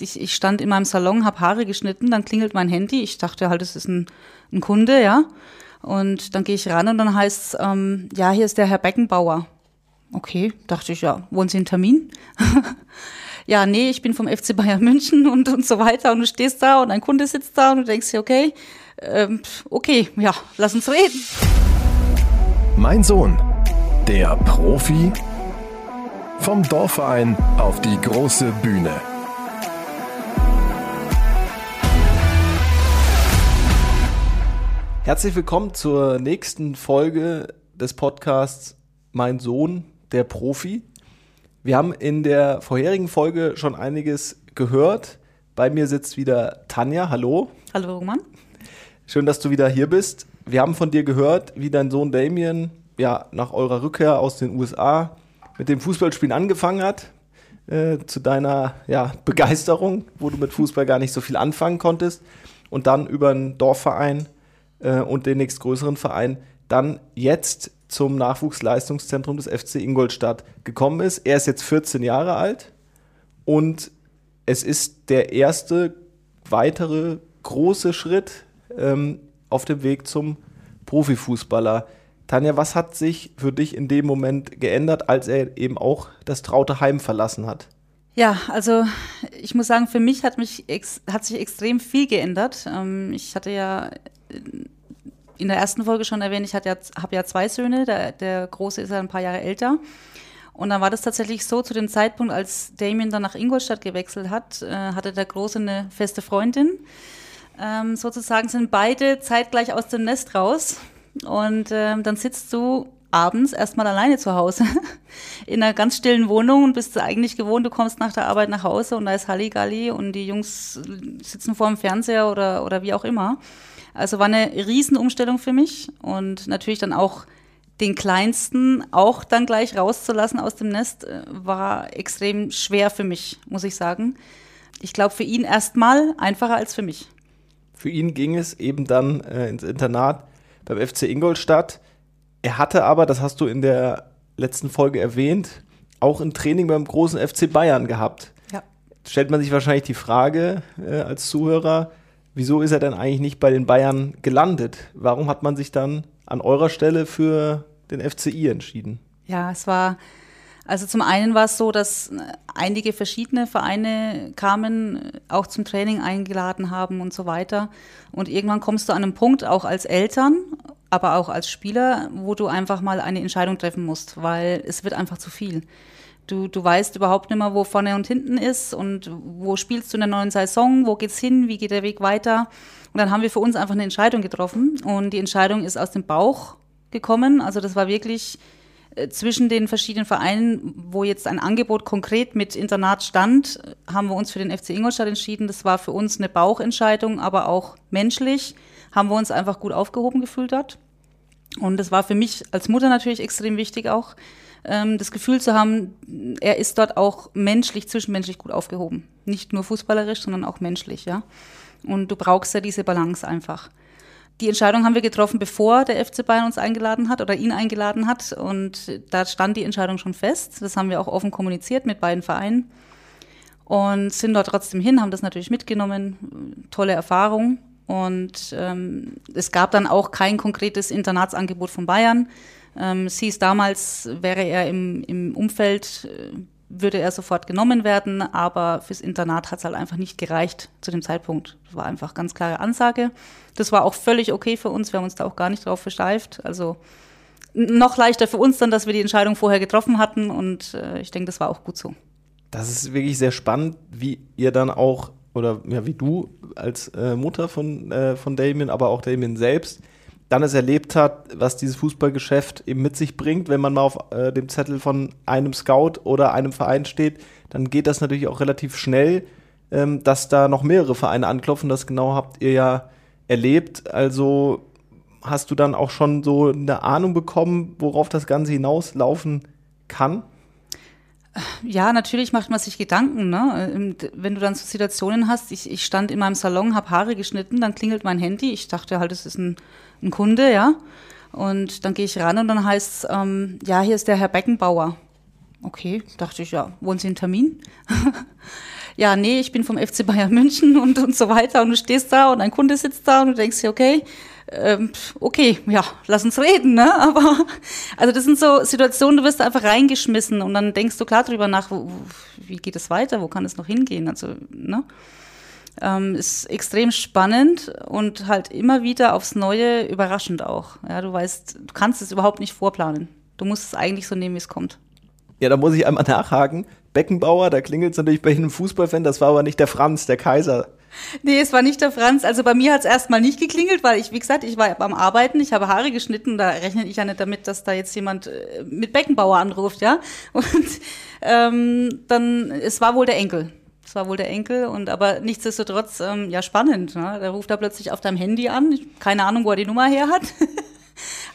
Ich, ich stand in meinem Salon, habe Haare geschnitten, dann klingelt mein Handy. Ich dachte halt, es ist ein, ein Kunde, ja. Und dann gehe ich ran und dann heißt es, ähm, ja, hier ist der Herr Beckenbauer. Okay, dachte ich, ja, wollen Sie einen Termin? ja, nee, ich bin vom FC Bayern München und, und so weiter. Und du stehst da und ein Kunde sitzt da und du denkst dir, okay, ähm, okay, ja, lass uns reden. Mein Sohn, der Profi vom Dorfverein auf die große Bühne. Herzlich willkommen zur nächsten Folge des Podcasts Mein Sohn, der Profi. Wir haben in der vorherigen Folge schon einiges gehört. Bei mir sitzt wieder Tanja. Hallo. Hallo, Roman. Schön, dass du wieder hier bist. Wir haben von dir gehört, wie dein Sohn Damien ja, nach eurer Rückkehr aus den USA mit dem Fußballspielen angefangen hat. Äh, zu deiner ja, Begeisterung, wo du mit Fußball gar nicht so viel anfangen konntest. Und dann über einen Dorfverein äh, und den nächstgrößeren Verein dann jetzt zum Nachwuchsleistungszentrum des FC Ingolstadt gekommen ist. Er ist jetzt 14 Jahre alt und es ist der erste weitere große Schritt ähm, auf dem Weg zum Profifußballer. Tanja, was hat sich für dich in dem Moment geändert, als er eben auch das traute Heim verlassen hat? Ja, also ich muss sagen, für mich hat, mich hat sich extrem viel geändert. Ähm, ich hatte ja in der ersten Folge schon erwähnt, ich ja, habe ja zwei Söhne, der, der Große ist ja ein paar Jahre älter. Und dann war das tatsächlich so, zu dem Zeitpunkt, als Damien dann nach Ingolstadt gewechselt hat, äh, hatte der Große eine feste Freundin. Ähm, sozusagen sind beide zeitgleich aus dem Nest raus. Und ähm, dann sitzt du abends erstmal alleine zu Hause in einer ganz stillen Wohnung und bist eigentlich gewohnt, du kommst nach der Arbeit nach Hause und da ist Halligalli und die Jungs sitzen vor dem Fernseher oder, oder wie auch immer. Also war eine Riesenumstellung für mich und natürlich dann auch den Kleinsten auch dann gleich rauszulassen aus dem Nest äh, war extrem schwer für mich, muss ich sagen. Ich glaube für ihn erstmal einfacher als für mich. Für ihn ging es eben dann äh, ins Internat beim FC Ingolstadt. Er hatte aber, das hast du in der letzten Folge erwähnt, auch ein Training beim großen FC Bayern gehabt. Ja. Stellt man sich wahrscheinlich die Frage äh, als Zuhörer, wieso ist er denn eigentlich nicht bei den Bayern gelandet? Warum hat man sich dann an eurer Stelle für den FCI entschieden? Ja, es war, also zum einen war es so, dass einige verschiedene Vereine kamen, auch zum Training eingeladen haben und so weiter. Und irgendwann kommst du an einen Punkt, auch als Eltern, aber auch als Spieler, wo du einfach mal eine Entscheidung treffen musst, weil es wird einfach zu viel. Du, du weißt überhaupt nicht mehr, wo vorne und hinten ist und wo spielst du in der neuen Saison, wo geht's hin, wie geht der Weg weiter. Und dann haben wir für uns einfach eine Entscheidung getroffen und die Entscheidung ist aus dem Bauch gekommen. Also das war wirklich äh, zwischen den verschiedenen Vereinen, wo jetzt ein Angebot konkret mit Internat stand, haben wir uns für den FC Ingolstadt entschieden. Das war für uns eine Bauchentscheidung, aber auch menschlich haben wir uns einfach gut aufgehoben gefühlt dort. Und das war für mich als Mutter natürlich extrem wichtig auch, ähm, das Gefühl zu haben, er ist dort auch menschlich, zwischenmenschlich gut aufgehoben. Nicht nur fußballerisch, sondern auch menschlich, ja. Und du brauchst ja diese Balance einfach. Die Entscheidung haben wir getroffen, bevor der FC Bayern uns eingeladen hat oder ihn eingeladen hat. Und da stand die Entscheidung schon fest. Das haben wir auch offen kommuniziert mit beiden Vereinen. Und sind dort trotzdem hin, haben das natürlich mitgenommen. Tolle Erfahrung. Und ähm, es gab dann auch kein konkretes Internatsangebot von Bayern. Ähm, es hieß damals, wäre er im, im Umfeld, äh, würde er sofort genommen werden, aber fürs Internat hat es halt einfach nicht gereicht zu dem Zeitpunkt. Das war einfach ganz klare Ansage. Das war auch völlig okay für uns, wir haben uns da auch gar nicht drauf versteift. Also noch leichter für uns dann, dass wir die Entscheidung vorher getroffen hatten und äh, ich denke, das war auch gut so. Das ist wirklich sehr spannend, wie ihr dann auch, oder ja, wie du als äh, Mutter von, äh, von Damien, aber auch Damien selbst, dann es erlebt hat, was dieses Fußballgeschäft eben mit sich bringt. Wenn man mal auf äh, dem Zettel von einem Scout oder einem Verein steht, dann geht das natürlich auch relativ schnell, ähm, dass da noch mehrere Vereine anklopfen. Das genau habt ihr ja erlebt. Also hast du dann auch schon so eine Ahnung bekommen, worauf das Ganze hinauslaufen kann? Ja, natürlich macht man sich Gedanken. Ne? Wenn du dann so Situationen hast, ich, ich stand in meinem Salon, habe Haare geschnitten, dann klingelt mein Handy. Ich dachte halt, es ist ein, ein Kunde, ja. Und dann gehe ich ran und dann heißt es, ähm, ja, hier ist der Herr Beckenbauer. Okay, dachte ich, ja, wollen Sie einen Termin? ja, nee, ich bin vom FC Bayern München und, und so weiter und du stehst da und ein Kunde sitzt da und du denkst dir, okay, ähm, okay, ja, lass uns reden, ne? Aber also das sind so Situationen, du wirst einfach reingeschmissen und dann denkst du klar drüber nach, wo, wie geht es weiter, wo kann es noch hingehen? Also, ne? Ähm, ist extrem spannend und halt immer wieder aufs Neue überraschend auch. Ja, du weißt, du kannst es überhaupt nicht vorplanen. Du musst es eigentlich so nehmen, wie es kommt. Ja, da muss ich einmal nachhaken. Beckenbauer, da klingelt es natürlich bei jedem Fußballfan, das war aber nicht der Franz, der Kaiser. Nee, es war nicht der Franz. Also bei mir hat es erstmal nicht geklingelt, weil ich, wie gesagt, ich war beim Arbeiten, ich habe Haare geschnitten, da rechne ich ja nicht damit, dass da jetzt jemand äh, mit Beckenbauer anruft, ja. Und ähm, dann, es war wohl der Enkel. Es war wohl der Enkel und aber nichtsdestotrotz, ähm, ja, spannend. Ne? Der ruft da plötzlich auf deinem Handy an. Keine Ahnung, wo er die Nummer her hat.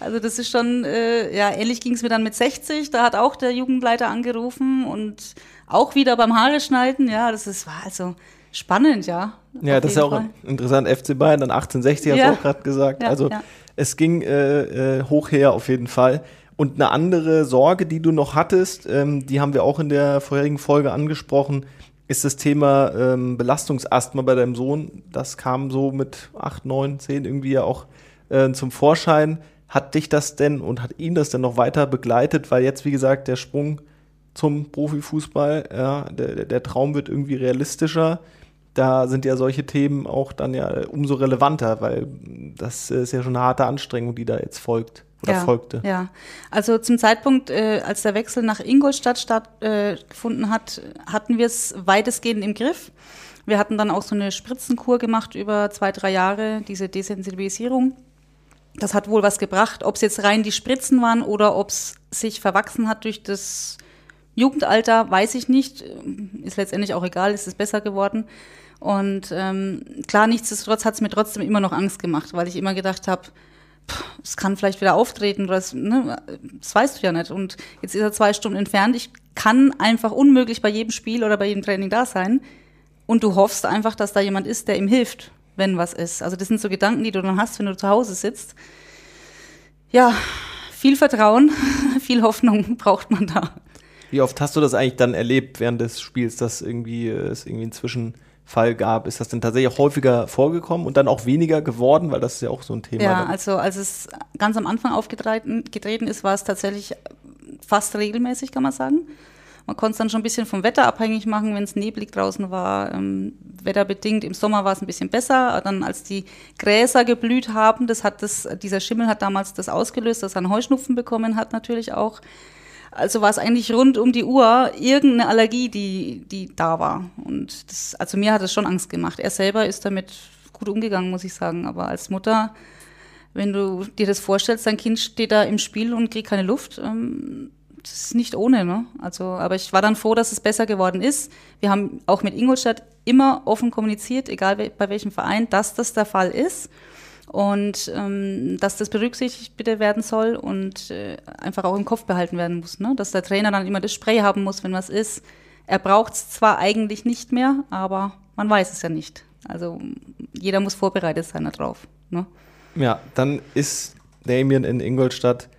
Also das ist schon, äh, ja, ähnlich ging es mir dann mit 60. Da hat auch der Jugendleiter angerufen und auch wieder beim Haare schneiden. Ja, das ist, war also spannend, ja. Ja, das ist ja auch Fall. interessant. FC Bayern dann 1860, hast du auch gerade gesagt. Ja, also ja. es ging äh, äh, hoch her auf jeden Fall. Und eine andere Sorge, die du noch hattest, ähm, die haben wir auch in der vorherigen Folge angesprochen, ist das Thema ähm, Belastungsasthma bei deinem Sohn. Das kam so mit 8, 9, 10 irgendwie ja auch äh, zum Vorschein. Hat dich das denn und hat ihn das denn noch weiter begleitet? Weil jetzt, wie gesagt, der Sprung zum Profifußball, ja, der, der Traum wird irgendwie realistischer. Da sind ja solche Themen auch dann ja umso relevanter, weil das ist ja schon eine harte Anstrengung, die da jetzt folgt oder ja, folgte. Ja, also zum Zeitpunkt, äh, als der Wechsel nach Ingolstadt stattgefunden äh, hat, hatten wir es weitestgehend im Griff. Wir hatten dann auch so eine Spritzenkur gemacht über zwei, drei Jahre, diese Desensibilisierung. Das hat wohl was gebracht. Ob es jetzt rein die Spritzen waren oder ob es sich verwachsen hat durch das Jugendalter, weiß ich nicht. Ist letztendlich auch egal, ist es besser geworden. Und ähm, klar, nichtsdestotrotz hat es mir trotzdem immer noch Angst gemacht, weil ich immer gedacht habe, es kann vielleicht wieder auftreten, das, ne, das weißt du ja nicht. Und jetzt ist er zwei Stunden entfernt. Ich kann einfach unmöglich bei jedem Spiel oder bei jedem Training da sein. Und du hoffst einfach, dass da jemand ist, der ihm hilft wenn was ist. Also das sind so Gedanken, die du dann hast, wenn du zu Hause sitzt. Ja, viel Vertrauen, viel Hoffnung braucht man da. Wie oft hast du das eigentlich dann erlebt während des Spiels, dass irgendwie äh, es irgendwie einen Zwischenfall gab? Ist das denn tatsächlich häufiger vorgekommen und dann auch weniger geworden, weil das ist ja auch so ein Thema. Ja, dann. also als es ganz am Anfang aufgetreten getreten ist, war es tatsächlich fast regelmäßig, kann man sagen. Man konnte es dann schon ein bisschen vom Wetter abhängig machen, wenn es neblig draußen war. Ähm, wetterbedingt. Im Sommer war es ein bisschen besser. Dann, als die Gräser geblüht haben, das hat das, dieser Schimmel hat damals das ausgelöst, dass er einen Heuschnupfen bekommen hat natürlich auch. Also war es eigentlich rund um die Uhr irgendeine Allergie, die, die da war. Und das, also mir hat es schon Angst gemacht. Er selber ist damit gut umgegangen, muss ich sagen. Aber als Mutter, wenn du dir das vorstellst, dein Kind steht da im Spiel und kriegt keine Luft, ähm, das ist nicht ohne, ne? Also, aber ich war dann froh, dass es besser geworden ist. Wir haben auch mit Ingolstadt immer offen kommuniziert, egal bei welchem Verein, dass das der Fall ist und ähm, dass das berücksichtigt bitte werden soll und äh, einfach auch im Kopf behalten werden muss, ne? Dass der Trainer dann immer das Spray haben muss, wenn was ist. Er braucht es zwar eigentlich nicht mehr, aber man weiß es ja nicht. Also jeder muss vorbereitet sein darauf. Ne? Ja, dann ist Damien in Ingolstadt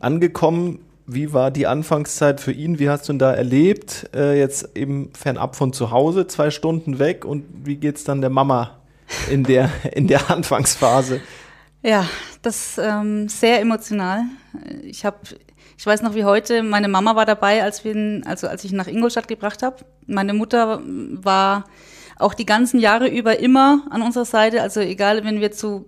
angekommen. Wie war die Anfangszeit für ihn? Wie hast du ihn da erlebt? Äh, jetzt eben fernab von zu Hause, zwei Stunden weg. Und wie geht es dann der Mama in der, in der Anfangsphase? Ja, das ähm, sehr emotional. Ich habe, ich weiß noch wie heute, meine Mama war dabei, als wir, also als ich ihn nach Ingolstadt gebracht habe. Meine Mutter war auch die ganzen Jahre über immer an unserer Seite. Also egal, wenn wir zu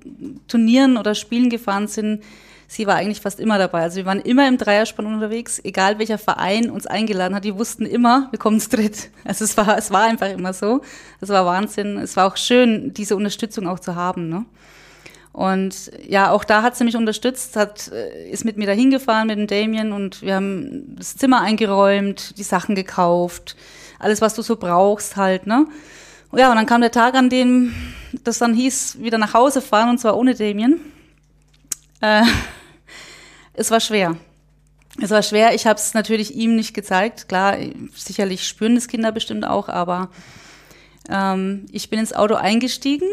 Turnieren oder Spielen gefahren sind, sie war eigentlich fast immer dabei. Also wir waren immer im Dreierspann unterwegs, egal welcher Verein uns eingeladen hat, die wussten immer, wir kommen zu dritt. Also es war, es war einfach immer so. Es war Wahnsinn. Es war auch schön, diese Unterstützung auch zu haben. Ne? Und ja, auch da hat sie mich unterstützt, hat, äh, ist mit mir dahin gefahren mit dem Damien und wir haben das Zimmer eingeräumt, die Sachen gekauft, alles, was du so brauchst halt, ne? Ja, und dann kam der Tag, an dem das dann hieß, wieder nach Hause fahren und zwar ohne Damien. Äh, es war schwer. Es war schwer. Ich habe es natürlich ihm nicht gezeigt. Klar, sicherlich spüren das Kinder bestimmt auch, aber ähm, ich bin ins Auto eingestiegen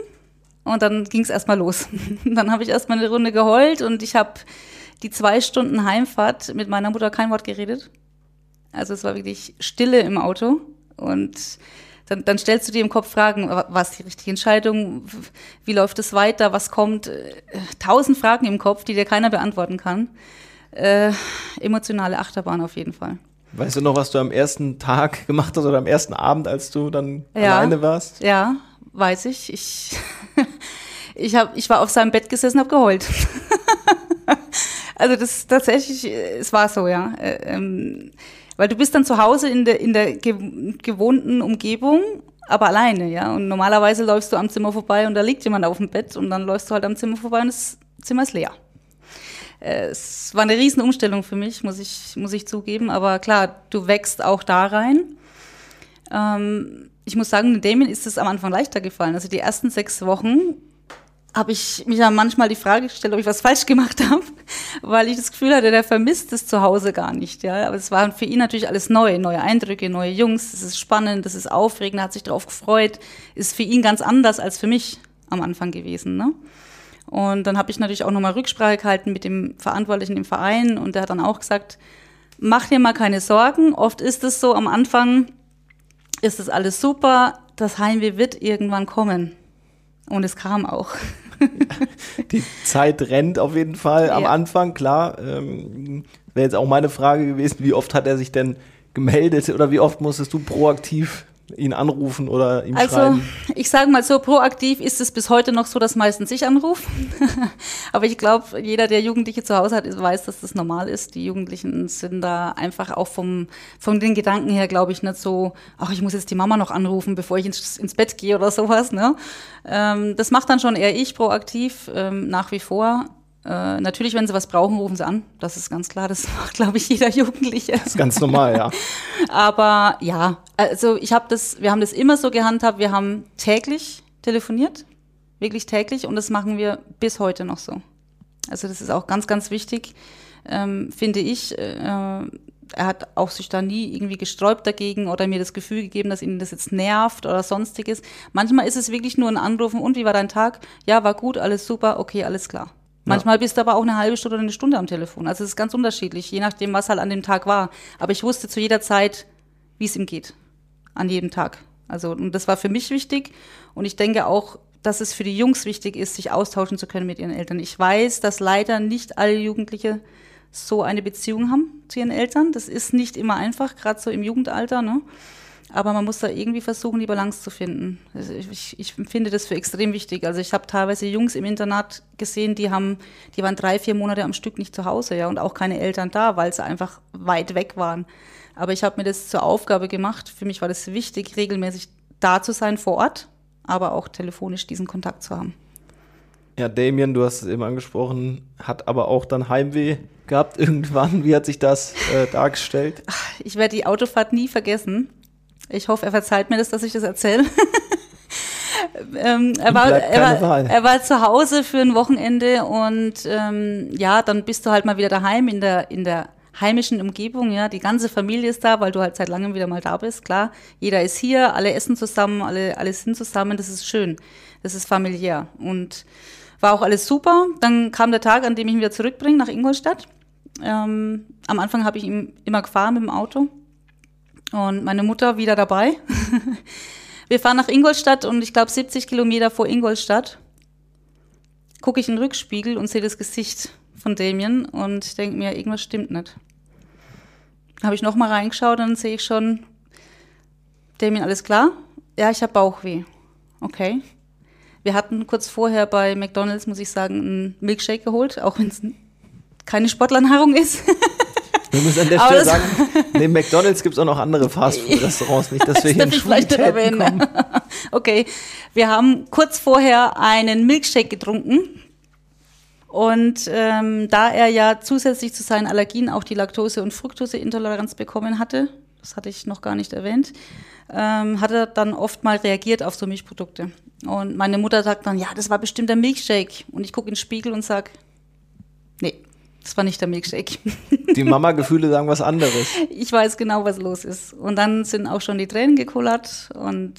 und dann ging es erstmal los. dann habe ich erstmal eine Runde geheult und ich habe die zwei Stunden Heimfahrt mit meiner Mutter kein Wort geredet. Also es war wirklich Stille im Auto und dann, dann stellst du dir im Kopf Fragen, was die richtige Entscheidung, wie läuft es weiter, was kommt, tausend Fragen im Kopf, die dir keiner beantworten kann. Äh, emotionale Achterbahn auf jeden Fall. Weißt du noch, was du am ersten Tag gemacht hast oder am ersten Abend, als du dann ja, alleine warst? Ja, weiß ich. Ich, ich, hab, ich war auf seinem Bett gesessen, habe geheult. also das tatsächlich, es war so, ja. Äh, ähm, weil du bist dann zu Hause in der, in der gewohnten Umgebung, aber alleine, ja. Und normalerweise läufst du am Zimmer vorbei und da liegt jemand auf dem Bett und dann läufst du halt am Zimmer vorbei und das Zimmer ist leer. Äh, es war eine riesen Umstellung für mich, muss ich, muss ich zugeben. Aber klar, du wächst auch da rein. Ähm, ich muss sagen, Damien ist es am Anfang leichter gefallen. Also die ersten sechs Wochen habe ich mich ja manchmal die Frage gestellt, ob ich was falsch gemacht habe, weil ich das Gefühl hatte, der vermisst es zu Hause gar nicht. Ja, aber es war für ihn natürlich alles neu, neue Eindrücke, neue Jungs. Das ist spannend, das ist aufregend, er hat sich darauf gefreut. Ist für ihn ganz anders als für mich am Anfang gewesen. Ne? Und dann habe ich natürlich auch nochmal Rücksprache gehalten mit dem Verantwortlichen im Verein und der hat dann auch gesagt, mach dir mal keine Sorgen. Oft ist es so, am Anfang ist das alles super, das Heimweh wird irgendwann kommen. Und es kam auch. Die Zeit rennt auf jeden Fall am ja. Anfang, klar. Ähm, Wäre jetzt auch meine Frage gewesen, wie oft hat er sich denn gemeldet oder wie oft musstest du proaktiv ihn anrufen oder ihm also, schreiben? Also ich sage mal so, proaktiv ist es bis heute noch so, dass meistens ich anrufe. Aber ich glaube, jeder, der Jugendliche zu Hause hat, weiß, dass das normal ist. Die Jugendlichen sind da einfach auch vom, von den Gedanken her, glaube ich, nicht so, ach, ich muss jetzt die Mama noch anrufen, bevor ich ins, ins Bett gehe oder sowas. Ne? Ähm, das macht dann schon eher ich proaktiv, ähm, nach wie vor. Äh, natürlich, wenn sie was brauchen, rufen sie an. Das ist ganz klar. Das macht, glaube ich, jeder Jugendliche. Das ist ganz normal, ja. Aber ja, also ich habe das, wir haben das immer so gehandhabt. Wir haben täglich telefoniert, wirklich täglich, und das machen wir bis heute noch so. Also das ist auch ganz, ganz wichtig, ähm, finde ich. Äh, er hat auch sich da nie irgendwie gesträubt dagegen oder mir das Gefühl gegeben, dass ihn das jetzt nervt oder sonstiges. Manchmal ist es wirklich nur ein Anrufen und wie war dein Tag? Ja, war gut, alles super, okay, alles klar. Manchmal bist du aber auch eine halbe Stunde oder eine Stunde am Telefon. Also es ist ganz unterschiedlich, je nachdem, was halt an dem Tag war. Aber ich wusste zu jeder Zeit, wie es ihm geht. An jedem Tag. Also, und das war für mich wichtig. Und ich denke auch, dass es für die Jungs wichtig ist, sich austauschen zu können mit ihren Eltern. Ich weiß, dass leider nicht alle Jugendliche so eine Beziehung haben zu ihren Eltern. Das ist nicht immer einfach, gerade so im Jugendalter. Ne? Aber man muss da irgendwie versuchen, die Balance zu finden. Also ich, ich finde das für extrem wichtig. Also ich habe teilweise Jungs im Internat gesehen, die haben, die waren drei, vier Monate am Stück nicht zu Hause, ja, und auch keine Eltern da, weil sie einfach weit weg waren. Aber ich habe mir das zur Aufgabe gemacht. Für mich war das wichtig, regelmäßig da zu sein vor Ort, aber auch telefonisch diesen Kontakt zu haben. Ja, Damien, du hast es eben angesprochen, hat aber auch dann Heimweh gehabt irgendwann. Wie hat sich das äh, dargestellt? Ich werde die Autofahrt nie vergessen. Ich hoffe, er verzeiht mir das, dass ich das erzähle. ähm, er, war, er, war, er war zu Hause für ein Wochenende und ähm, ja, dann bist du halt mal wieder daheim in der, in der heimischen Umgebung, ja, die ganze Familie ist da, weil du halt seit langem wieder mal da bist, klar. Jeder ist hier, alle essen zusammen, alle, alle sind zusammen, das ist schön. Das ist familiär und war auch alles super. Dann kam der Tag, an dem ich ihn wieder zurückbringe nach Ingolstadt. Ähm, am Anfang habe ich ihn immer gefahren mit dem Auto und meine Mutter wieder dabei. Wir fahren nach Ingolstadt und ich glaube 70 Kilometer vor Ingolstadt gucke ich in den Rückspiegel und sehe das Gesicht von Damien und denke mir, irgendwas stimmt nicht. Habe ich nochmal reingeschaut dann sehe ich schon, Damien, alles klar? Ja, ich habe Bauchweh. Okay. Wir hatten kurz vorher bei McDonalds, muss ich sagen, einen Milkshake geholt, auch wenn es keine Sportlernahrung ist. Wir müssen an der Stelle sagen, neben McDonalds gibt es auch noch andere Fastfood-Restaurants, nicht, dass wir hier in Schwulitäten kommen. Okay, wir haben kurz vorher einen Milkshake getrunken. Und ähm, da er ja zusätzlich zu seinen Allergien auch die Laktose- und Fructoseintoleranz bekommen hatte, das hatte ich noch gar nicht erwähnt, ähm, hat er dann oft mal reagiert auf so Milchprodukte. Und meine Mutter sagt dann, ja, das war bestimmt der Milkshake. Und ich gucke in den Spiegel und sage, nee, das war nicht der Milkshake. Die Mama-Gefühle sagen was anderes. Ich weiß genau, was los ist. Und dann sind auch schon die Tränen gekullert und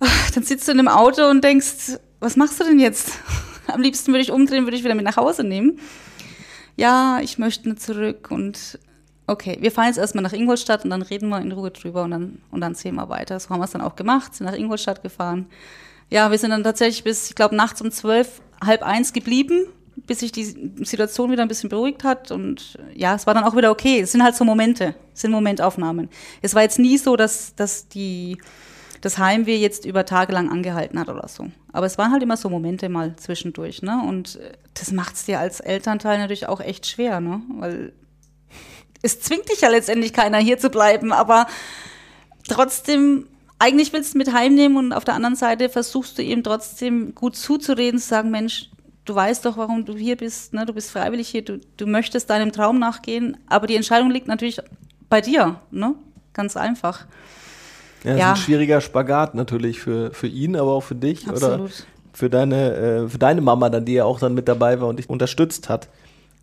ach, dann sitzt du in dem Auto und denkst, was machst du denn jetzt? Am liebsten würde ich umdrehen, würde ich wieder mit nach Hause nehmen. Ja, ich möchte nicht zurück und okay, wir fahren jetzt erstmal nach Ingolstadt und dann reden wir in Ruhe drüber und dann, und dann sehen wir weiter. So haben wir es dann auch gemacht, sind nach Ingolstadt gefahren. Ja, wir sind dann tatsächlich bis, ich glaube, nachts um zwölf, halb eins geblieben, bis sich die Situation wieder ein bisschen beruhigt hat. Und ja, es war dann auch wieder okay. Es sind halt so Momente, es sind Momentaufnahmen. Es war jetzt nie so, dass, dass die, das Heimweh jetzt über Tage lang angehalten hat oder so. Aber es waren halt immer so Momente mal zwischendurch, ne? Und äh, das macht es dir als Elternteil natürlich auch echt schwer, ne? Weil es zwingt dich ja letztendlich keiner hier zu bleiben, aber trotzdem, eigentlich willst du mit heimnehmen und auf der anderen Seite versuchst du eben trotzdem gut zuzureden, zu sagen, Mensch, du weißt doch, warum du hier bist, ne? du bist freiwillig hier, du, du möchtest deinem Traum nachgehen, aber die Entscheidung liegt natürlich bei dir, ne? ganz einfach. Ja, das ja. ist ein schwieriger Spagat natürlich für, für ihn, aber auch für dich Absolut. oder für deine, äh, für deine Mama dann, die ja auch dann mit dabei war und dich unterstützt hat.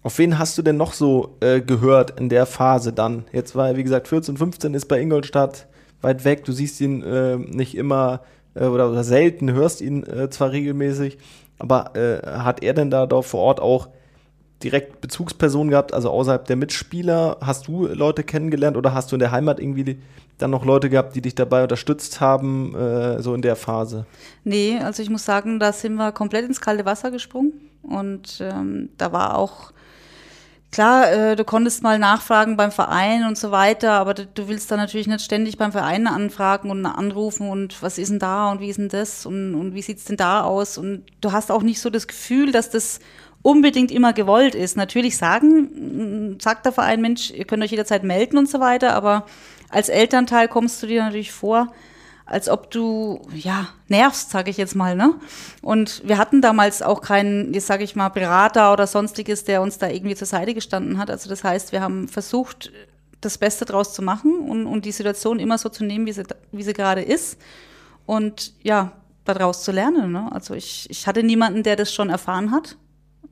Auf wen hast du denn noch so äh, gehört in der Phase dann? Jetzt war, wie gesagt, 14, 15 ist bei Ingolstadt weit weg. Du siehst ihn äh, nicht immer äh, oder, oder, selten, hörst ihn äh, zwar regelmäßig, aber äh, hat er denn da doch vor Ort auch direkt Bezugspersonen gehabt, also außerhalb der Mitspieler? Hast du Leute kennengelernt oder hast du in der Heimat irgendwie dann noch Leute gehabt, die dich dabei unterstützt haben, äh, so in der Phase? Nee, also ich muss sagen, da sind wir komplett ins kalte Wasser gesprungen und ähm, da war auch Klar, äh, du konntest mal nachfragen beim Verein und so weiter, aber du, willst dann natürlich nicht ständig beim Verein anfragen und anrufen und was ist denn da und wie ist denn das und, und wie sieht's denn da aus und du hast auch nicht so das Gefühl, dass das unbedingt immer gewollt ist. Natürlich sagen, sagt der Verein, Mensch, ihr könnt euch jederzeit melden und so weiter, aber als Elternteil kommst du dir natürlich vor, als ob du, ja, nervst, sage ich jetzt mal, ne? Und wir hatten damals auch keinen, jetzt sage ich mal, Berater oder sonstiges, der uns da irgendwie zur Seite gestanden hat. Also das heißt, wir haben versucht, das Beste draus zu machen und, und die Situation immer so zu nehmen, wie sie, wie sie gerade ist. Und ja, daraus zu lernen. Ne? Also ich, ich hatte niemanden, der das schon erfahren hat,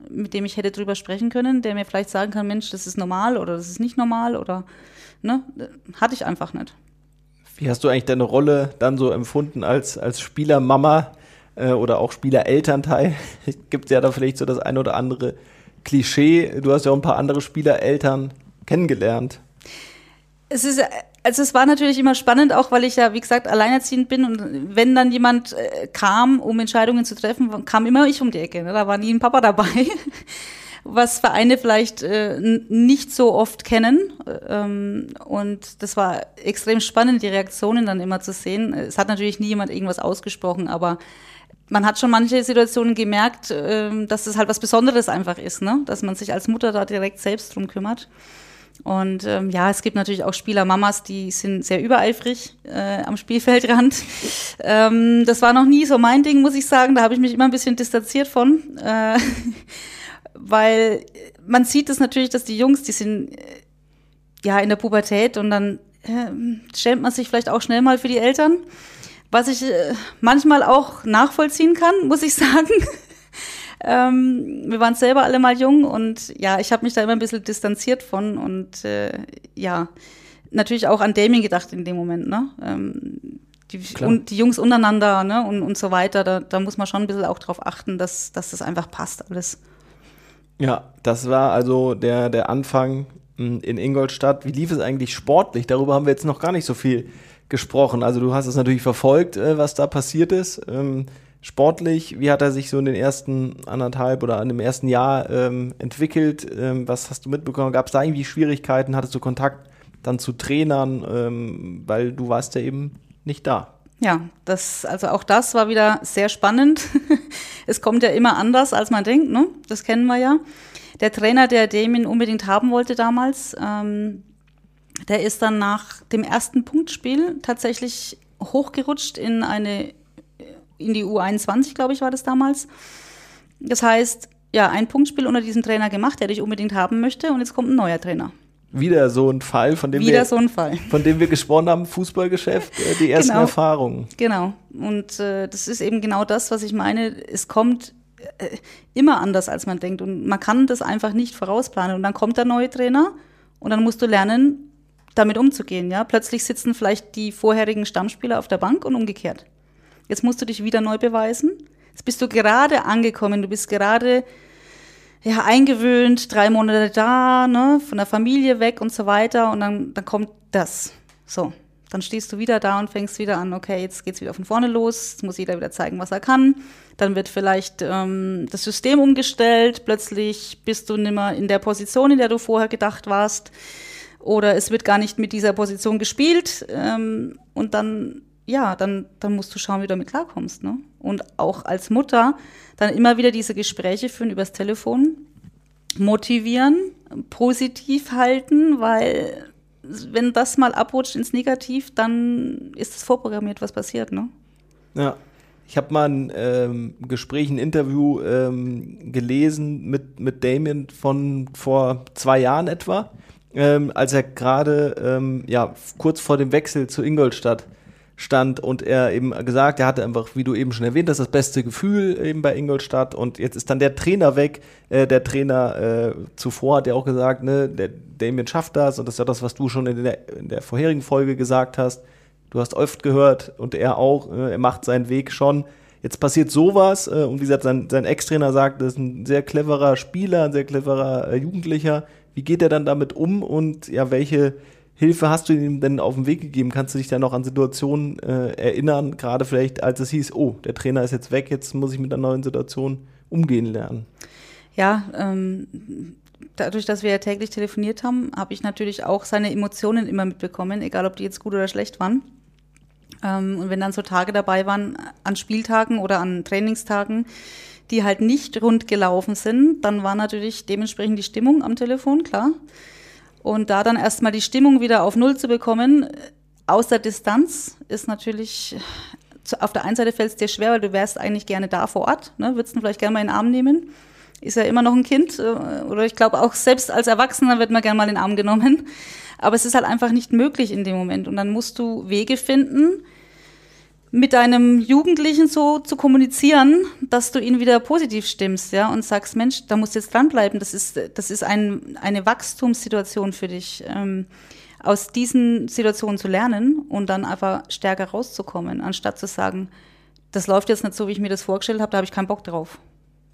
mit dem ich hätte drüber sprechen können, der mir vielleicht sagen kann, Mensch, das ist normal oder das ist nicht normal oder ne, hatte ich einfach nicht. Wie hast du eigentlich deine Rolle dann so empfunden als, als Spielermama äh, oder auch Spielerelternteil? Gibt ja da vielleicht so das ein oder andere Klischee. Du hast ja auch ein paar andere Spielereltern kennengelernt. Es ist, also es war natürlich immer spannend, auch weil ich ja, wie gesagt, alleinerziehend bin und wenn dann jemand äh, kam, um Entscheidungen zu treffen, kam immer ich um die Ecke. Ne? Da war nie ein Papa dabei. was Vereine vielleicht äh, nicht so oft kennen. Ähm, und das war extrem spannend, die Reaktionen dann immer zu sehen. Es hat natürlich nie jemand irgendwas ausgesprochen, aber man hat schon manche Situationen gemerkt, äh, dass es halt was Besonderes einfach ist, ne? dass man sich als Mutter da direkt selbst drum kümmert. Und ähm, ja, es gibt natürlich auch Spieler-Mamas, die sind sehr übereifrig äh, am Spielfeldrand. Ähm, das war noch nie so mein Ding, muss ich sagen. Da habe ich mich immer ein bisschen distanziert von. Äh, weil man sieht es das natürlich, dass die Jungs, die sind äh, ja in der Pubertät und dann äh, schämt man sich vielleicht auch schnell mal für die Eltern, was ich äh, manchmal auch nachvollziehen kann, muss ich sagen. ähm, wir waren selber alle mal jung und ja, ich habe mich da immer ein bisschen distanziert von und äh, ja, natürlich auch an Damien gedacht in dem Moment, ne? Ähm, die, und die Jungs untereinander, ne, und, und so weiter, da, da muss man schon ein bisschen auch drauf achten, dass, dass das einfach passt alles. Ja, das war also der, der Anfang hm, in Ingolstadt. Wie lief es eigentlich sportlich? Darüber haben wir jetzt noch gar nicht so viel gesprochen. Also du hast es natürlich verfolgt, äh, was da passiert ist. Ähm, sportlich, wie hat er sich so in den ersten anderthalb oder in dem ersten Jahr ähm, entwickelt? Ähm, was hast du mitbekommen? Gab es da irgendwie Schwierigkeiten? Hattest du Kontakt dann zu Trainern? Weil du warst ja eben nicht da. Ja, das, also auch das war wieder sehr spannend. es kommt ja immer anders, als man denkt, ne? Das kennen wir ja. Der Trainer, der Damien unbedingt haben wollte damals, ähm, der ist dann nach dem ersten Punktspiel tatsächlich hochgerutscht in eine, in die U21, glaube ich, war das damals. Das heißt, ja, ein Punktspiel unter diesem Trainer gemacht, der dich unbedingt haben möchte, und jetzt kommt ein neuer Trainer wieder so ein Fall, von dem, wieder wir, so ein Fall. von dem wir gesprochen haben, Fußballgeschäft, äh, die ersten genau. Erfahrungen. Genau. Und äh, das ist eben genau das, was ich meine. Es kommt äh, immer anders, als man denkt. Und man kann das einfach nicht vorausplanen. Und dann kommt der neue Trainer und dann musst du lernen, damit umzugehen. Ja? Plötzlich sitzen vielleicht die vorherigen Stammspieler auf der Bank und umgekehrt. Jetzt musst du dich wieder neu beweisen. Jetzt bist du gerade angekommen, du bist gerade ja, eingewöhnt, drei Monate da, ne, von der Familie weg und so weiter. Und dann, dann kommt das. So. Dann stehst du wieder da und fängst wieder an, okay, jetzt geht's wieder von vorne los, jetzt muss jeder wieder zeigen, was er kann. Dann wird vielleicht ähm, das System umgestellt, plötzlich bist du nimmer in der Position, in der du vorher gedacht warst. Oder es wird gar nicht mit dieser Position gespielt. Ähm, und dann, ja, dann, dann musst du schauen, wie du damit klarkommst. Ne? Und auch als Mutter dann immer wieder diese Gespräche führen übers Telefon, motivieren, positiv halten, weil wenn das mal abrutscht ins Negativ, dann ist es vorprogrammiert, was passiert, ne? Ja. Ich habe mal ein ähm, Gespräch, ein Interview ähm, gelesen mit, mit Damien von vor zwei Jahren etwa, ähm, als er gerade ähm, ja, kurz vor dem Wechsel zu Ingolstadt stand und er eben gesagt, er hatte einfach, wie du eben schon erwähnt hast, das beste Gefühl eben bei Ingolstadt und jetzt ist dann der Trainer weg. Äh, der Trainer äh, zuvor hat ja auch gesagt, ne, der Damien schafft das und das ist ja das, was du schon in der, in der vorherigen Folge gesagt hast. Du hast oft gehört und er auch, äh, er macht seinen Weg schon. Jetzt passiert sowas äh, und wie gesagt, sein, sein Ex-Trainer sagt, das ist ein sehr cleverer Spieler, ein sehr cleverer äh, Jugendlicher. Wie geht er dann damit um und ja, welche Hilfe hast du ihm denn auf den Weg gegeben? Kannst du dich da noch an Situationen äh, erinnern, gerade vielleicht als es hieß, oh, der Trainer ist jetzt weg, jetzt muss ich mit einer neuen Situation umgehen lernen? Ja, ähm, dadurch, dass wir ja täglich telefoniert haben, habe ich natürlich auch seine Emotionen immer mitbekommen, egal ob die jetzt gut oder schlecht waren. Ähm, und wenn dann so Tage dabei waren, an Spieltagen oder an Trainingstagen, die halt nicht rund gelaufen sind, dann war natürlich dementsprechend die Stimmung am Telefon, klar. Und da dann erstmal die Stimmung wieder auf Null zu bekommen, aus der Distanz, ist natürlich, auf der einen Seite fällt es dir schwer, weil du wärst eigentlich gerne da vor Ort, ne? würdest du vielleicht gerne mal in den Arm nehmen. Ist ja immer noch ein Kind, äh, oder ich glaube auch selbst als Erwachsener wird man gerne mal in den Arm genommen. Aber es ist halt einfach nicht möglich in dem Moment. Und dann musst du Wege finden, mit deinem Jugendlichen so zu kommunizieren, dass du ihn wieder positiv stimmst, ja, und sagst, Mensch, da musst du jetzt dranbleiben. Das ist, das ist ein, eine Wachstumssituation für dich, ähm, aus diesen Situationen zu lernen und dann einfach stärker rauszukommen, anstatt zu sagen, das läuft jetzt nicht so, wie ich mir das vorgestellt habe, da habe ich keinen Bock drauf.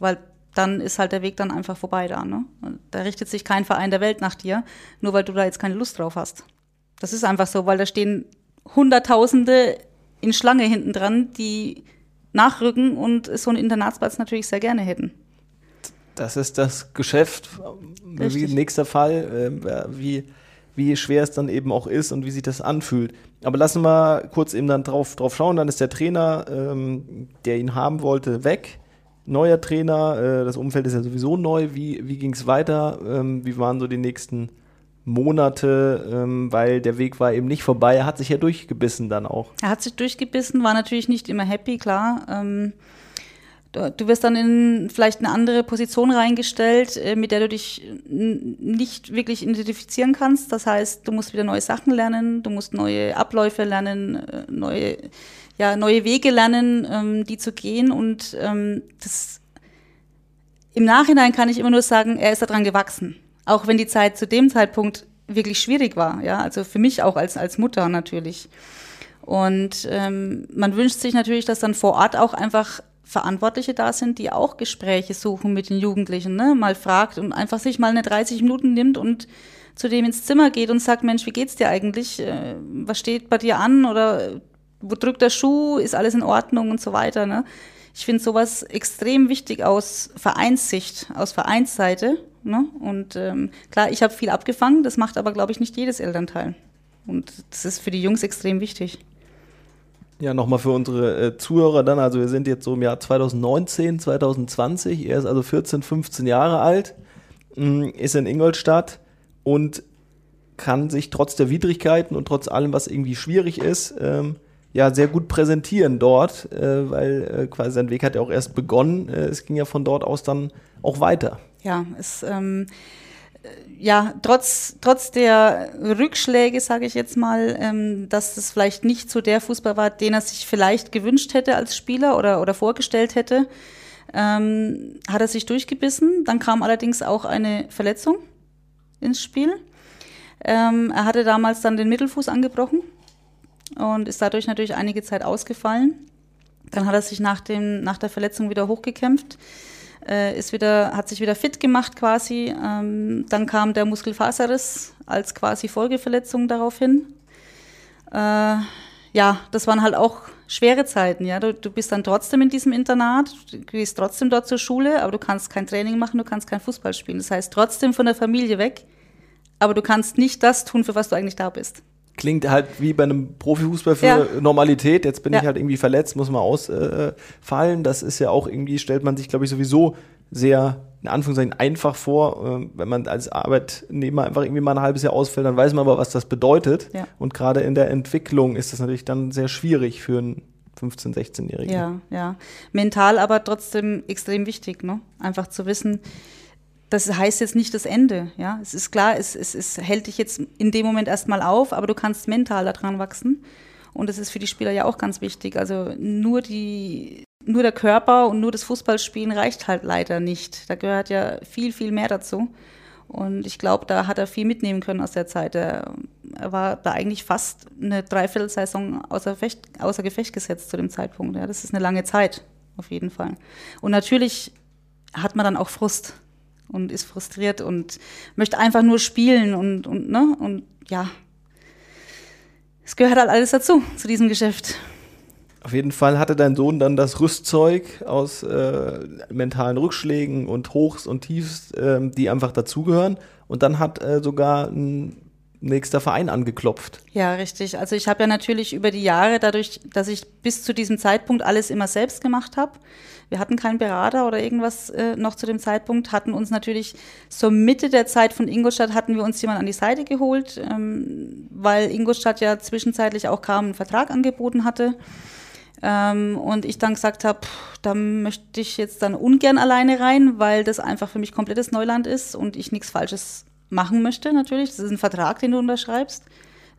Weil dann ist halt der Weg dann einfach vorbei da. Ne? Da richtet sich kein Verein der Welt nach dir, nur weil du da jetzt keine Lust drauf hast. Das ist einfach so, weil da stehen Hunderttausende in Schlange hinten dran, die nachrücken und so einen Internatsplatz natürlich sehr gerne hätten. Das ist das Geschäft. Richtig. Wie nächster Fall, äh, wie, wie schwer es dann eben auch ist und wie sich das anfühlt. Aber lassen wir kurz eben dann drauf, drauf schauen. Dann ist der Trainer, ähm, der ihn haben wollte, weg. Neuer Trainer, äh, das Umfeld ist ja sowieso neu. Wie, wie ging es weiter? Ähm, wie waren so die nächsten Monate, ähm, weil der Weg war eben nicht vorbei. Er hat sich ja durchgebissen dann auch. Er hat sich durchgebissen, war natürlich nicht immer happy, klar. Ähm, du wirst dann in vielleicht eine andere Position reingestellt, äh, mit der du dich nicht wirklich identifizieren kannst. Das heißt, du musst wieder neue Sachen lernen, du musst neue Abläufe lernen, äh, neue, ja, neue Wege lernen, ähm, die zu gehen. Und ähm, das im Nachhinein kann ich immer nur sagen, er ist daran gewachsen. Auch wenn die Zeit zu dem Zeitpunkt wirklich schwierig war, ja, also für mich auch als, als Mutter natürlich. Und ähm, man wünscht sich natürlich, dass dann vor Ort auch einfach Verantwortliche da sind, die auch Gespräche suchen mit den Jugendlichen, ne? mal fragt und einfach sich mal eine 30 Minuten nimmt und zu dem ins Zimmer geht und sagt, Mensch, wie geht's dir eigentlich? Äh, was steht bei dir an? Oder wo drückt der Schuh? Ist alles in Ordnung und so weiter. Ne? Ich finde sowas extrem wichtig aus Vereinssicht, aus Vereinsseite. Ne? Und ähm, klar, ich habe viel abgefangen, das macht aber, glaube ich, nicht jedes Elternteil. Und das ist für die Jungs extrem wichtig. Ja, nochmal für unsere äh, Zuhörer dann, also wir sind jetzt so im Jahr 2019, 2020, er ist also 14, 15 Jahre alt, mm, ist in Ingolstadt und kann sich trotz der Widrigkeiten und trotz allem, was irgendwie schwierig ist, ähm, ja sehr gut präsentieren dort, äh, weil äh, quasi sein Weg hat ja auch erst begonnen. Äh, es ging ja von dort aus dann auch weiter. Ja, es ähm, ja, trotz, trotz der Rückschläge, sage ich jetzt mal, ähm, dass das vielleicht nicht so der Fußball war, den er sich vielleicht gewünscht hätte als Spieler oder, oder vorgestellt hätte, ähm, hat er sich durchgebissen. Dann kam allerdings auch eine Verletzung ins Spiel. Ähm, er hatte damals dann den Mittelfuß angebrochen und ist dadurch natürlich einige Zeit ausgefallen. Dann hat er sich nach, dem, nach der Verletzung wieder hochgekämpft. äh, ist wieder, hat sich wieder fit gemacht quasi. Ähm, dann kam der Muskelfaserriss als quasi Folgeverletzung daraufhin. Äh, ja, das waren halt auch schwere Zeiten, ja. Du, du bist dann trotzdem in diesem Internat, du gehst trotzdem dort zur Schule, aber du kannst kein Training machen, du kannst kein Fußball spielen. Das heißt, trotzdem von der Familie weg, aber du kannst nicht das tun, für was du eigentlich da bist. Klingt halt wie bei einem Profifußball für ja. Normalität. Jetzt bin ja. ich halt irgendwie verletzt, muss mal ausfallen. Äh, das ist ja auch irgendwie, stellt man sich, glaube ich, sowieso sehr in Anführungszeichen einfach vor. Äh, wenn man als Arbeitnehmer einfach irgendwie mal ein halbes Jahr ausfällt, dann weiß man aber, was das bedeutet. Ja. Und gerade in der Entwicklung ist das natürlich dann sehr schwierig für einen 15-, 16-Jährigen. Ja, ja. Mental aber trotzdem extrem wichtig, ne? Einfach zu wissen, das heißt jetzt nicht das Ende. Ja, es ist klar, es, es, es hält dich jetzt in dem Moment erstmal auf, aber du kannst mental daran wachsen. Und das ist für die Spieler ja auch ganz wichtig. Also nur die, nur der Körper und nur das Fußballspielen reicht halt leider nicht. Da gehört ja viel, viel mehr dazu. Und ich glaube, da hat er viel mitnehmen können aus der Zeit. Er, war da eigentlich fast eine Dreiviertelsaison außer, Fecht, außer Gefecht gesetzt zu dem Zeitpunkt. Ja, das ist eine lange Zeit, auf jeden Fall. Und natürlich hat man dann auch Frust und ist frustriert und möchte einfach nur spielen und, und, ne? Und ja, es gehört halt alles dazu, zu diesem Geschäft. Auf jeden Fall hatte dein Sohn dann das Rüstzeug aus äh, mentalen Rückschlägen und Hochs und Tiefs, äh, die einfach dazugehören. Und dann hat äh, sogar ein nächster Verein angeklopft. Ja, richtig. Also ich habe ja natürlich über die Jahre, dadurch, dass ich bis zu diesem Zeitpunkt alles immer selbst gemacht habe, wir hatten keinen Berater oder irgendwas äh, noch zu dem Zeitpunkt, hatten uns natürlich so Mitte der Zeit von Ingolstadt hatten wir uns jemand an die Seite geholt, ähm, weil Ingolstadt ja zwischenzeitlich auch kaum einen Vertrag angeboten hatte. Ähm, und ich dann gesagt habe, da möchte ich jetzt dann ungern alleine rein, weil das einfach für mich komplettes Neuland ist und ich nichts Falsches machen möchte natürlich. Das ist ein Vertrag, den du unterschreibst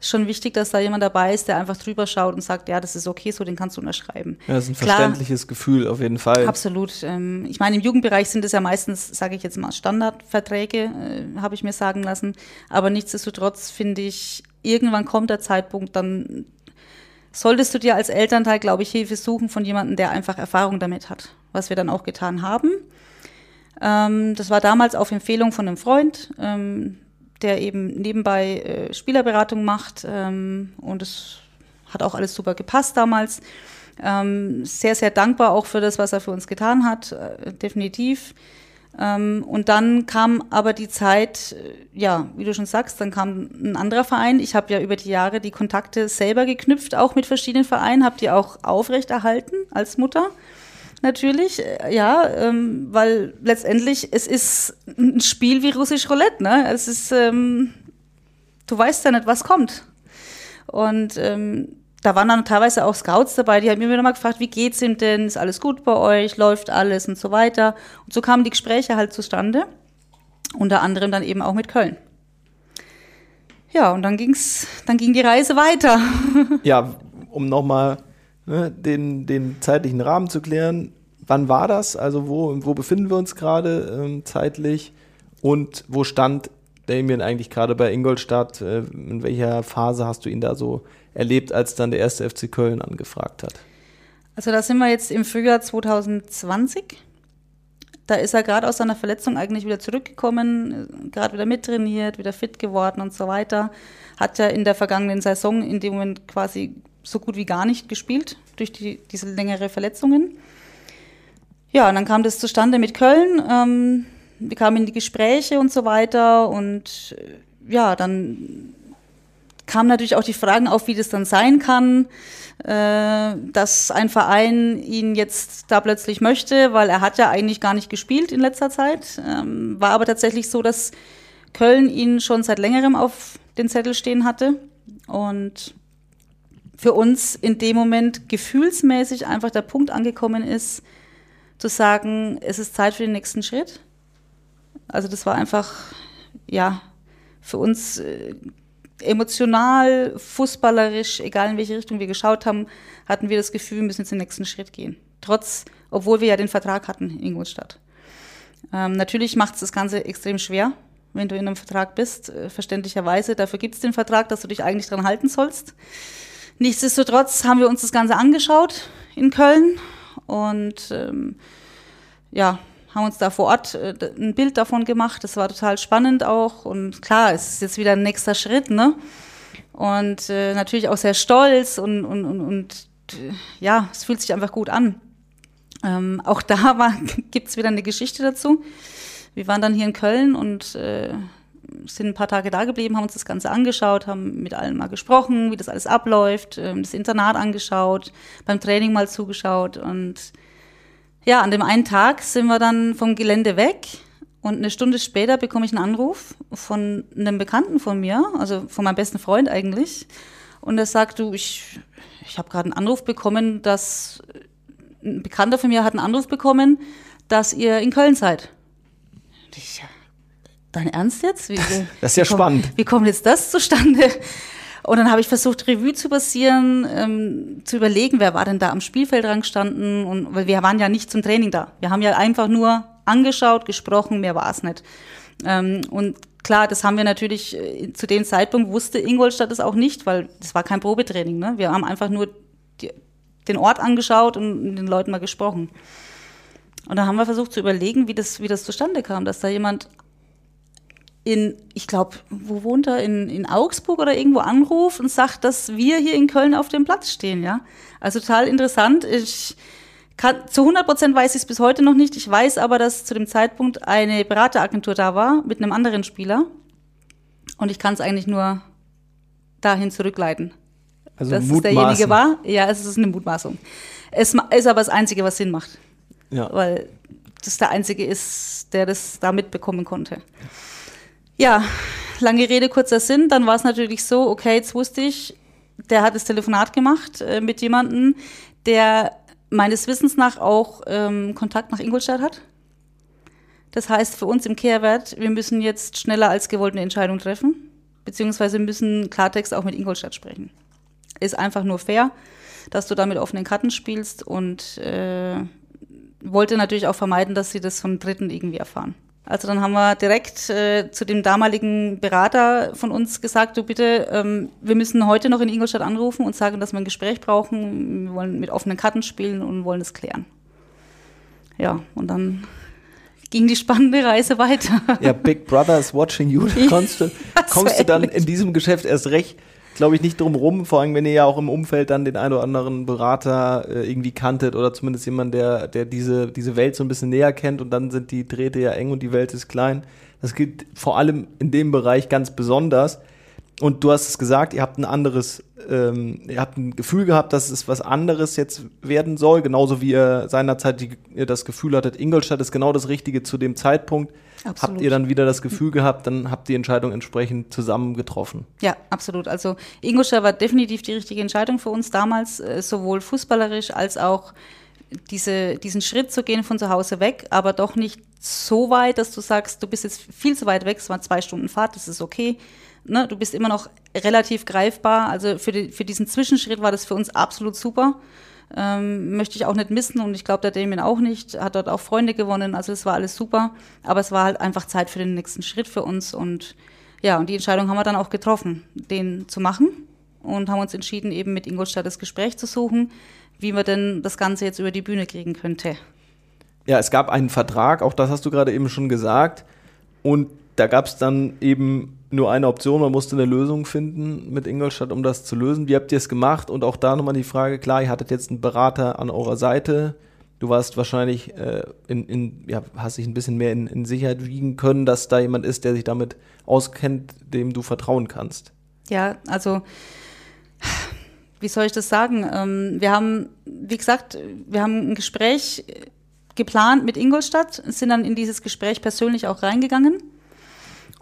ist schon wichtig, dass da jemand dabei ist, der einfach drüber schaut und sagt, ja, das ist okay, so den kannst du unterschreiben. Ja, das ist ein Klar, verständliches Gefühl auf jeden Fall. Absolut. Ähm, ich meine, im Jugendbereich sind es ja meistens, sage ich jetzt mal, Standardverträge, äh, habe ich mir sagen lassen. Aber nichtsdestotrotz finde ich, irgendwann kommt der Zeitpunkt, dann solltest du dir als Elternteil, glaube ich, Hilfe suchen von jemandem, der einfach Erfahrung damit hat, was wir dann auch getan haben. Ähm, das war damals auf Empfehlung von einem Freund. Ähm, der eben nebenbei äh, Spielerberatung macht ähm, und es hat auch alles super gepasst damals. Ähm, sehr, sehr dankbar auch für das, was er für uns getan hat, äh, definitiv. Ähm, und dann kam aber die Zeit, äh, ja, wie du schon sagst, dann kam ein anderer Verein. Ich habe ja über die Jahre die Kontakte selber geknüpft, auch mit verschiedenen Vereinen, habe die auch aufrechterhalten als Mutter natürlich, äh, ja, ähm, weil letztendlich es ist ein Spiel wie russisch Roulette, ne? Es ist, ähm, du weißt ja nicht, was kommt. Und ähm, da waren dann teilweise auch Scouts dabei, die haben mir wieder mal gefragt, wie geht's ihm denn? Ist alles gut bei euch? Läuft alles und so weiter? Und so kamen die Gespräche halt zustande. Unter anderem dann eben auch mit Köln. Ja, und dann ging's, dann ging die Reise weiter. Ja, um nochmal ne, den, den zeitlichen Rahmen zu klären. Wann war das? Also wo, wo befinden wir uns gerade ähm, zeitlich? Und wo stand Damien eigentlich gerade bei Ingolstadt? Äh, in welcher Phase hast du ihn da so erlebt, als dann der erste FC Köln angefragt hat? Also da sind wir jetzt im Frühjahr 2020. Da ist er gerade aus seiner Verletzung eigentlich wieder zurückgekommen, gerade wieder mittrainiert, wieder fit geworden und so weiter. Hat ja in der vergangenen Saison in dem Moment quasi so gut wie gar nicht gespielt durch die, diese längere Verletzungen. Ja, und dann kam das zustande mit Köln. Ähm, wir kamen in die Gespräche und so weiter. Und äh, ja, dann kamen natürlich auch die Fragen auf, wie das dann sein kann, äh, dass ein Verein ihn jetzt da plötzlich möchte, weil er hat ja eigentlich gar nicht gespielt in letzter Zeit. Ähm, war aber tatsächlich so, dass Köln ihn schon seit längerem auf den Zettel stehen hatte. Und für uns in dem Moment gefühlsmäßig einfach der Punkt angekommen ist, zu sagen, es ist Zeit für den nächsten Schritt. Also das war einfach, ja, für uns äh, emotional, fußballerisch, egal in welche Richtung wir geschaut haben, hatten wir das Gefühl, wir müssen jetzt den nächsten Schritt gehen. Trotz, obwohl wir ja den Vertrag hatten in Ingolstadt. Ähm, natürlich macht es das Ganze extrem schwer, wenn du in einem Vertrag bist, äh, verständlicherweise. Dafür gibt es den Vertrag, dass du dich eigentlich dran halten sollst. Nichtsdestotrotz haben wir uns das Ganze angeschaut in Köln und ähm, ja, haben uns da vor Ort äh, ein Bild davon gemacht. Das war total spannend auch. Und klar, es ist jetzt wieder ein nächster Schritt, ne? Und äh, natürlich auch sehr stolz und, und, und, und äh, ja, es fühlt sich einfach gut an. Ähm, auch da gibt es wieder eine Geschichte dazu. Wir waren dann hier in Köln und äh, sind ein paar Tage da geblieben, haben uns das Ganze angeschaut, haben mit allen mal gesprochen, wie das alles abläuft, äh, das Internat angeschaut, beim Training mal zugeschaut und ja, an dem einen Tag sind wir dann vom Gelände weg und eine Stunde später bekomme ich einen Anruf von einem Bekannten von mir, also von meinem besten Freund eigentlich. Und er sagt, du, ich, ich habe gerade einen Anruf bekommen, dass ein Bekannter von mir hat einen Anruf bekommen, dass ihr in Köln seid. Ich, dein Ernst jetzt? Wie, das ist ja wie spannend. Kommt, wie kommt jetzt das zustande? Und dann habe ich versucht, Revue zu passieren, ähm, zu überlegen, wer war denn da am Spielfeld dran gestanden. Und, weil wir waren ja nicht zum Training da. Wir haben ja einfach nur angeschaut, gesprochen, mehr war es nicht. Ähm, und klar, das haben wir natürlich äh, zu dem Zeitpunkt wusste Ingolstadt das auch nicht, weil das war kein Probetraining. Ne? Wir haben einfach nur die, den Ort angeschaut und den Leuten mal gesprochen. Und dann haben wir versucht zu überlegen, wie das, wie das zustande kam, dass da jemand in, ich glaube, wo wohnt er, in, in Augsburg oder irgendwo anruft und sagt, dass wir hier in Köln auf dem Platz stehen, ja. Also total interessant. Ich kann, zu 100 Prozent weiß ich es bis heute noch nicht. Ich weiß aber, dass zu dem Zeitpunkt eine Berateragentur da war mit einem anderen Spieler. Und ich kann es eigentlich nur dahin zurückleiten. Also dass Mutmaßen. es derjenige war. Ja, es ist eine Mutmaßung. Es ist aber das Einzige, was Sinn macht. Ja. Weil das der Einzige ist, der das da mitbekommen konnte. Ja, lange Rede, kurzer Sinn. Dann war es natürlich so, okay, jetzt wusste ich, der hat das Telefonat gemacht äh, mit jemandem, der meines Wissens nach auch ähm, Kontakt nach Ingolstadt hat. Das heißt für uns im Kehrwert, wir müssen jetzt schneller als gewollt eine Entscheidung treffen, beziehungsweise müssen Klartext auch mit Ingolstadt sprechen. Ist einfach nur fair, dass du da mit offenen Karten spielst und äh, wollte natürlich auch vermeiden, dass sie das von Dritten irgendwie erfahren. Also dann haben wir direkt äh, zu dem damaligen Berater von uns gesagt, du bitte, ähm, wir müssen heute noch in Ingolstadt anrufen und sagen, dass wir ein Gespräch brauchen. Wir wollen mit offenen Karten spielen und wollen es klären. Ja, und dann ging die spannende Reise weiter. Ja, Big Brother is watching you. Kommst du, kommst du dann in diesem Geschäft erst recht glaube ich, nicht drum rum, vor allem wenn ihr ja auch im Umfeld dann den einen oder anderen Berater äh, irgendwie kanntet oder zumindest jemand, der, der diese, diese Welt so ein bisschen näher kennt und dann sind die Drähte ja eng und die Welt ist klein. Das gilt vor allem in dem Bereich ganz besonders. Und du hast es gesagt, ihr habt ein anderes, ähm, ihr habt ein Gefühl gehabt, dass es was anderes jetzt werden soll, genauso wie ihr seinerzeit die, ihr das Gefühl hattet, Ingolstadt ist genau das Richtige zu dem Zeitpunkt. Absolut. Habt ihr dann wieder das Gefühl gehabt, dann habt die Entscheidung entsprechend zusammen getroffen? Ja, absolut. Also Ingolstadt war definitiv die richtige Entscheidung für uns damals, äh, sowohl fußballerisch als auch diese, diesen Schritt zu gehen von zu Hause weg, aber doch nicht so weit, dass du sagst, du bist jetzt viel zu weit weg, es waren zwei Stunden Fahrt, das ist okay. Ne, du bist immer noch relativ greifbar. Also für, die, für diesen Zwischenschritt war das für uns absolut super. Ähm, möchte ich auch nicht missen und ich glaube, der Damien auch nicht. Hat dort auch Freunde gewonnen, also es war alles super. Aber es war halt einfach Zeit für den nächsten Schritt für uns und ja, und die Entscheidung haben wir dann auch getroffen, den zu machen und haben uns entschieden, eben mit Ingolstadt das Gespräch zu suchen, wie man denn das Ganze jetzt über die Bühne kriegen könnte. Ja, es gab einen Vertrag, auch das hast du gerade eben schon gesagt. Und da gab es dann eben nur eine Option, man musste eine Lösung finden mit Ingolstadt, um das zu lösen. Wie habt ihr es gemacht? Und auch da nochmal die Frage, klar, ihr hattet jetzt einen Berater an eurer Seite. Du warst wahrscheinlich äh, in, in, ja, hast dich ein bisschen mehr in, in Sicherheit wiegen können, dass da jemand ist, der sich damit auskennt, dem du vertrauen kannst. Ja, also wie soll ich das sagen? Ähm, wir haben, wie gesagt, wir haben ein Gespräch geplant mit Ingolstadt, sind dann in dieses Gespräch persönlich auch reingegangen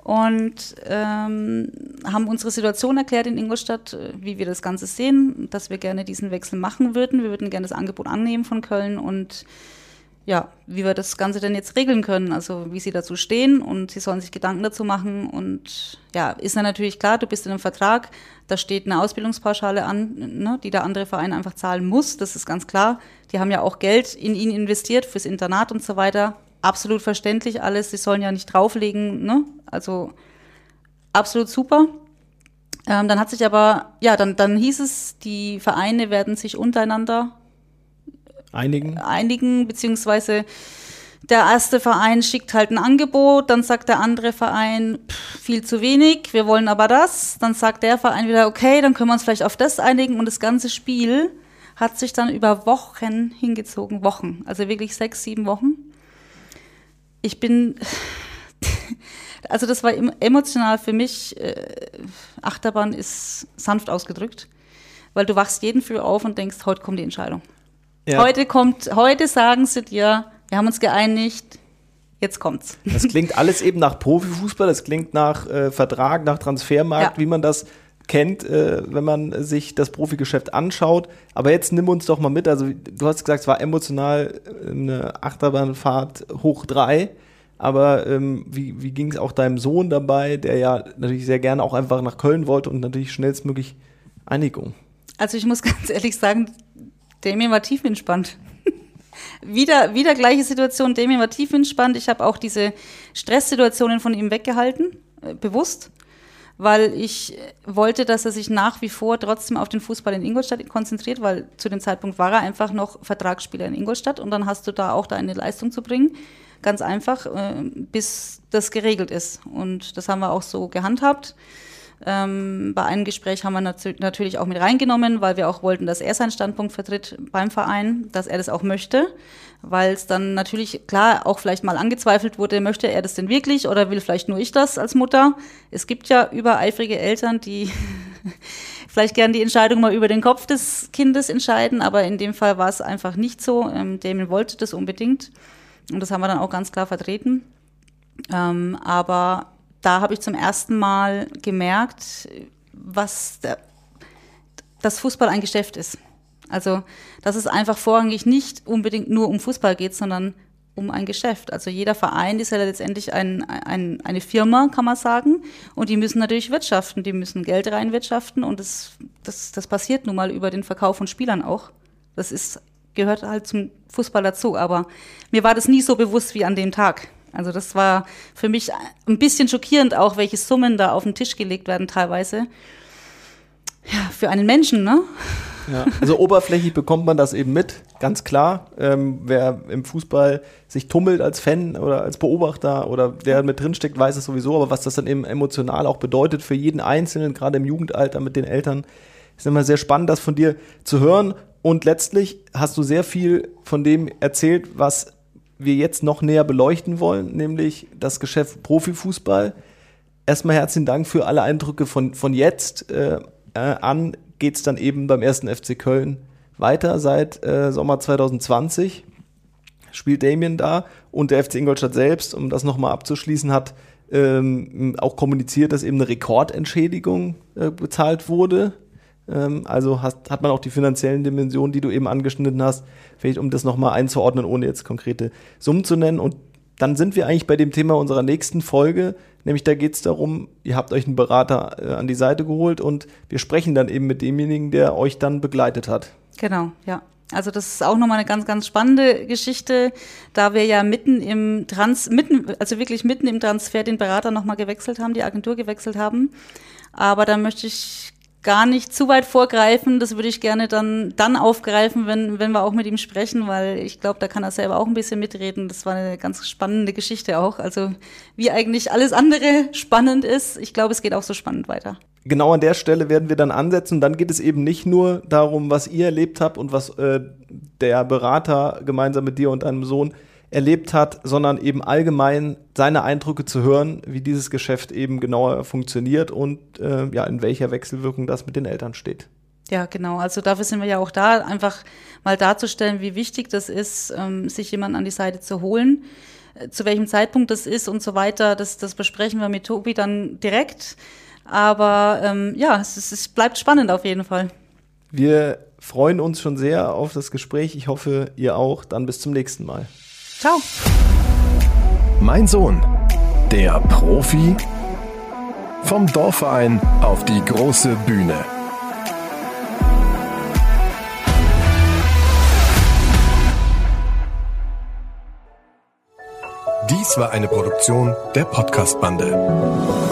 und ähm, haben unsere Situation erklärt in Ingolstadt, äh, wie wir das Ganze sehen, dass wir gerne diesen Wechsel machen würden. Wir würden gerne das Angebot annehmen von Köln und ja, wie wir das Ganze denn jetzt regeln können, also wie sie dazu stehen und sie sollen sich Gedanken dazu machen und ja, ist dann natürlich klar, du bist in einem Vertrag, da steht eine Ausbildungspauschale an, ne, die der andere Verein einfach zahlen muss, das ist ganz klar. Die haben ja auch Geld in ihn investiert fürs Internat und so weiter, absolut verständlich alles. Sie sollen ja nicht drauflegen, ne? Also absolut super. Ähm, dann hat sich aber, ja, dann, dann hieß es, die Vereine werden sich untereinander einigen, einigen beziehungsweise der erste Verein schickt halt ein Angebot, dann sagt der andere Verein, pff, viel zu wenig, wir wollen aber das. Dann sagt der Verein wieder, okay, dann können wir uns vielleicht auf das einigen. Und das ganze Spiel hat sich dann über Wochen hingezogen, Wochen, also wirklich sechs, sieben Wochen. Ich bin, also das war emotional für mich, äh, Achterbahn ist sanft ausgedrückt, weil du wachst jeden Früh auf und denkst, heute kommt die Entscheidung. Ja. Heute kommt, heute sagen sie dir, wir haben uns geeinigt, jetzt kommt's. Das klingt alles eben nach Profifußball, das klingt nach äh, Vertrag, nach Transfermarkt, ja. wie man das kennt, äh, wenn man sich das Profigeschäft anschaut. Aber jetzt nimm uns doch mal mit. Also, du hast gesagt, es war emotional äh, eine Achterbahnfahrt hoch drei. Aber ähm, wie, wie ging es auch deinem Sohn dabei, der ja natürlich sehr gerne auch einfach nach Köln wollte und natürlich schnellstmöglich Einigung? Also ich muss ganz ehrlich sagen, Damien war tief entspannt wieder, wieder gleiche Situation. Damien war tief entspannt. Ich habe auch diese Stresssituationen von ihm weggehalten, äh, bewusst, weil ich wollte, dass er sich nach wie vor trotzdem auf den Fußball in Ingolstadt konzentriert, weil zu dem Zeitpunkt war er einfach noch Vertragsspieler in Ingolstadt und dann hast du da auch deine Leistung zu bringen. Ganz einfach, äh, bis das geregelt ist. Und das haben wir auch so gehandhabt. Ähm, bei einem Gespräch haben wir nat natürlich auch mit reingenommen, weil wir auch wollten, dass er seinen Standpunkt vertritt beim Verein, dass er das auch möchte, weil es dann natürlich klar auch vielleicht mal angezweifelt wurde, möchte er das denn wirklich oder will vielleicht nur ich das als Mutter? Es gibt ja übereifrige Eltern, die vielleicht gern die Entscheidung mal über den Kopf des Kindes entscheiden, aber in dem Fall war es einfach nicht so. Ähm, Damien wollte das unbedingt und das haben wir dann auch ganz klar vertreten. Ähm, aber da habe ich zum ersten Mal gemerkt, was der, das Fußball ein Geschäft ist. Also, dass es einfach vorrangig nicht unbedingt nur um Fußball geht, sondern um ein Geschäft. Also jeder Verein ist ja letztendlich ein, ein, eine Firma, kann man sagen. Und die müssen natürlich wirtschaften, die müssen Geld reinwirtschaften und das, das, das passiert nun mal über den Verkauf von Spielern auch. Das ist, gehört halt zum Fußball dazu. Aber mir war das nie so bewusst wie an dem Tag. Also das war für mich ein bisschen schockierend auch, welche Summen da auf den Tisch gelegt werden teilweise. Ja, für einen Menschen, ne? Ja, also oberflächlich bekommt man das eben mit, ganz klar. Ähm, wer im Fußball sich tummelt als Fan oder als Beobachter oder der mit drinsteckt, weiß es sowieso. Aber was das dann eben emotional auch bedeutet für jeden Einzelnen, gerade im Jugendalter mit den Eltern, ist immer sehr spannend, das von dir zu hören. Und letztlich hast du sehr viel von dem erzählt, was wir jetzt noch näher beleuchten wollen, nämlich das Geschäft Profifußball. Erstmal herzlichen Dank für alle Eindrücke von, von jetzt äh, äh, an. Geht es dann eben beim ersten FC Köln weiter seit äh, Sommer 2020. Spielt Damien da und der FC Ingolstadt selbst, um das nochmal abzuschließen, hat ähm, auch kommuniziert, dass eben eine Rekordentschädigung äh, bezahlt wurde also hast, hat man auch die finanziellen Dimensionen, die du eben angeschnitten hast, vielleicht um das nochmal einzuordnen, ohne jetzt konkrete Summen zu nennen. Und dann sind wir eigentlich bei dem Thema unserer nächsten Folge, nämlich da geht es darum, ihr habt euch einen Berater äh, an die Seite geholt und wir sprechen dann eben mit demjenigen, der euch dann begleitet hat. Genau, ja. Also das ist auch nochmal eine ganz, ganz spannende Geschichte, da wir ja mitten im Trans, mitten, also wirklich mitten im Transfer den Berater nochmal gewechselt haben, die Agentur gewechselt haben. Aber da möchte ich gar nicht zu weit vorgreifen. Das würde ich gerne dann, dann aufgreifen, wenn, wenn wir auch mit ihm sprechen, weil ich glaube, da kann er selber auch ein bisschen mitreden. Das war eine ganz spannende Geschichte auch. Also wie eigentlich alles andere spannend ist, ich glaube, es geht auch so spannend weiter. Genau an der Stelle werden wir dann ansetzen. Dann geht es eben nicht nur darum, was ihr erlebt habt und was äh, der Berater gemeinsam mit dir und deinem Sohn erlebt hat, sondern eben allgemein seine Eindrücke zu hören, wie dieses Geschäft eben genauer funktioniert und äh, ja, in welcher Wechselwirkung das mit den Eltern steht. Ja, genau. Also dafür sind wir ja auch da, einfach mal darzustellen, wie wichtig das ist, ähm, sich jemanden an die Seite zu holen. Äh, zu welchem Zeitpunkt das ist und so weiter, das, das besprechen wir mit Tobi dann direkt. Aber ähm, ja, es, es bleibt spannend auf jeden Fall. Wir freuen uns schon sehr auf das Gespräch. Ich hoffe, ihr auch. Dann bis zum nächsten Mal. Ciao. Mein Sohn, der Profi vom Dorfverein auf die große Bühne. Dies war eine Produktion der Podcast-Bande.